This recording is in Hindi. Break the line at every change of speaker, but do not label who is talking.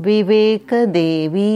विवेकदेवी।